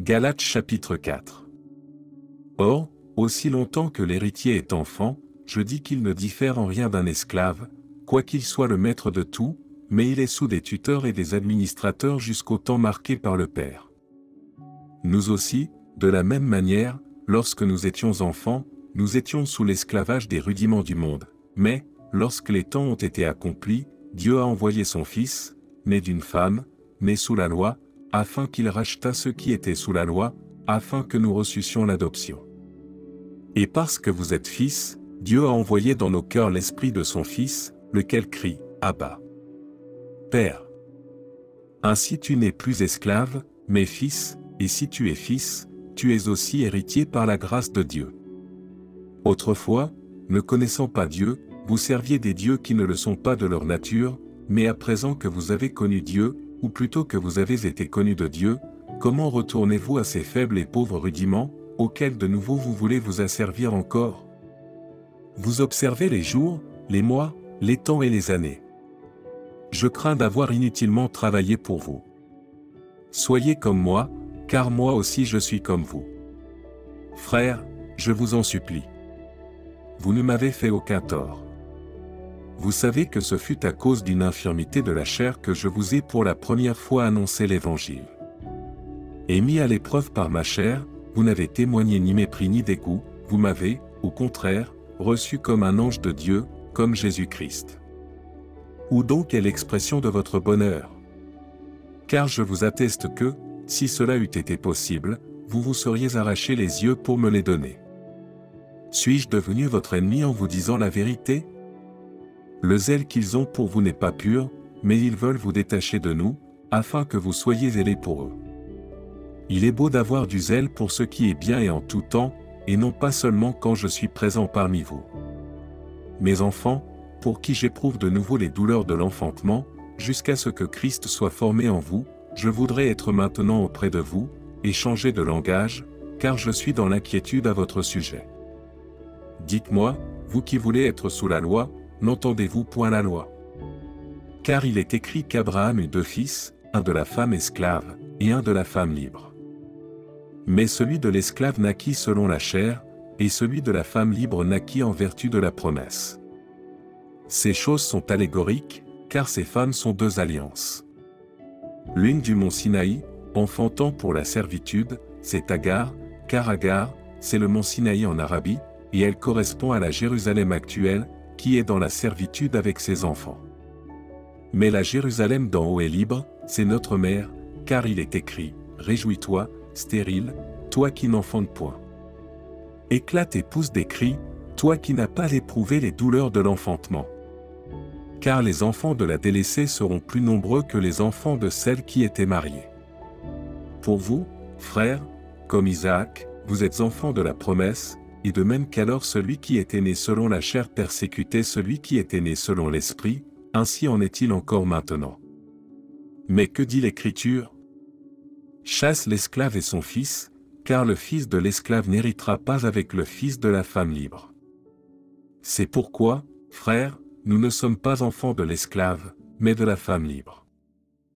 Galates chapitre 4 Or, aussi longtemps que l'héritier est enfant, je dis qu'il ne diffère en rien d'un esclave, quoiqu'il soit le maître de tout, mais il est sous des tuteurs et des administrateurs jusqu'au temps marqué par le Père. Nous aussi, de la même manière, lorsque nous étions enfants, nous étions sous l'esclavage des rudiments du monde, mais, lorsque les temps ont été accomplis, Dieu a envoyé son Fils, né d'une femme, né sous la loi, afin qu'il rachetât ceux qui étaient sous la loi, afin que nous reçussions l'adoption. Et parce que vous êtes fils, Dieu a envoyé dans nos cœurs l'esprit de son Fils, lequel crie, Abba. Père. Ainsi tu n'es plus esclave, mais fils, et si tu es fils, tu es aussi héritier par la grâce de Dieu. Autrefois, ne connaissant pas Dieu, vous serviez des dieux qui ne le sont pas de leur nature, mais à présent que vous avez connu Dieu, ou plutôt que vous avez été connu de Dieu, comment retournez-vous à ces faibles et pauvres rudiments, auxquels de nouveau vous voulez vous asservir encore? Vous observez les jours, les mois, les temps et les années. Je crains d'avoir inutilement travaillé pour vous. Soyez comme moi, car moi aussi je suis comme vous. Frères, je vous en supplie. Vous ne m'avez fait aucun tort. Vous savez que ce fut à cause d'une infirmité de la chair que je vous ai pour la première fois annoncé l'Évangile. Et mis à l'épreuve par ma chair, vous n'avez témoigné ni mépris ni dégoût, vous m'avez, au contraire, reçu comme un ange de Dieu, comme Jésus-Christ. Où donc est l'expression de votre bonheur? Car je vous atteste que, si cela eût été possible, vous vous seriez arraché les yeux pour me les donner. Suis-je devenu votre ennemi en vous disant la vérité? Le zèle qu'ils ont pour vous n'est pas pur, mais ils veulent vous détacher de nous, afin que vous soyez zélés pour eux. Il est beau d'avoir du zèle pour ce qui est bien et en tout temps, et non pas seulement quand je suis présent parmi vous. Mes enfants, pour qui j'éprouve de nouveau les douleurs de l'enfantement, jusqu'à ce que Christ soit formé en vous, je voudrais être maintenant auprès de vous, et changer de langage, car je suis dans l'inquiétude à votre sujet. Dites-moi, vous qui voulez être sous la loi, n'entendez-vous point la loi? Car il est écrit qu'Abraham eut deux fils, un de la femme esclave, et un de la femme libre. Mais celui de l'esclave naquit selon la chair, et celui de la femme libre naquit en vertu de la promesse. Ces choses sont allégoriques, car ces femmes sont deux alliances. L'une du mont Sinaï, enfantant pour la servitude, c'est Agar, car Agar, c'est le mont Sinaï en Arabie, et elle correspond à la Jérusalem actuelle, qui est dans la servitude avec ses enfants. Mais la Jérusalem d'en haut est libre, c'est notre mère, car il est écrit, Réjouis-toi, stérile, toi qui n'enfantes point. Éclate et pousse des cris, toi qui n'as pas éprouvé les douleurs de l'enfantement. Car les enfants de la délaissée seront plus nombreux que les enfants de celle qui était mariée. Pour vous, frères, comme Isaac, vous êtes enfants de la promesse, et de même qu'alors celui qui était né selon la chair persécutait celui qui était né selon l'esprit, ainsi en est-il encore maintenant. Mais que dit l'Écriture? Chasse l'esclave et son fils, car le fils de l'esclave n'héritera pas avec le fils de la femme libre. C'est pourquoi, frères, nous ne sommes pas enfants de l'esclave, mais de la femme libre.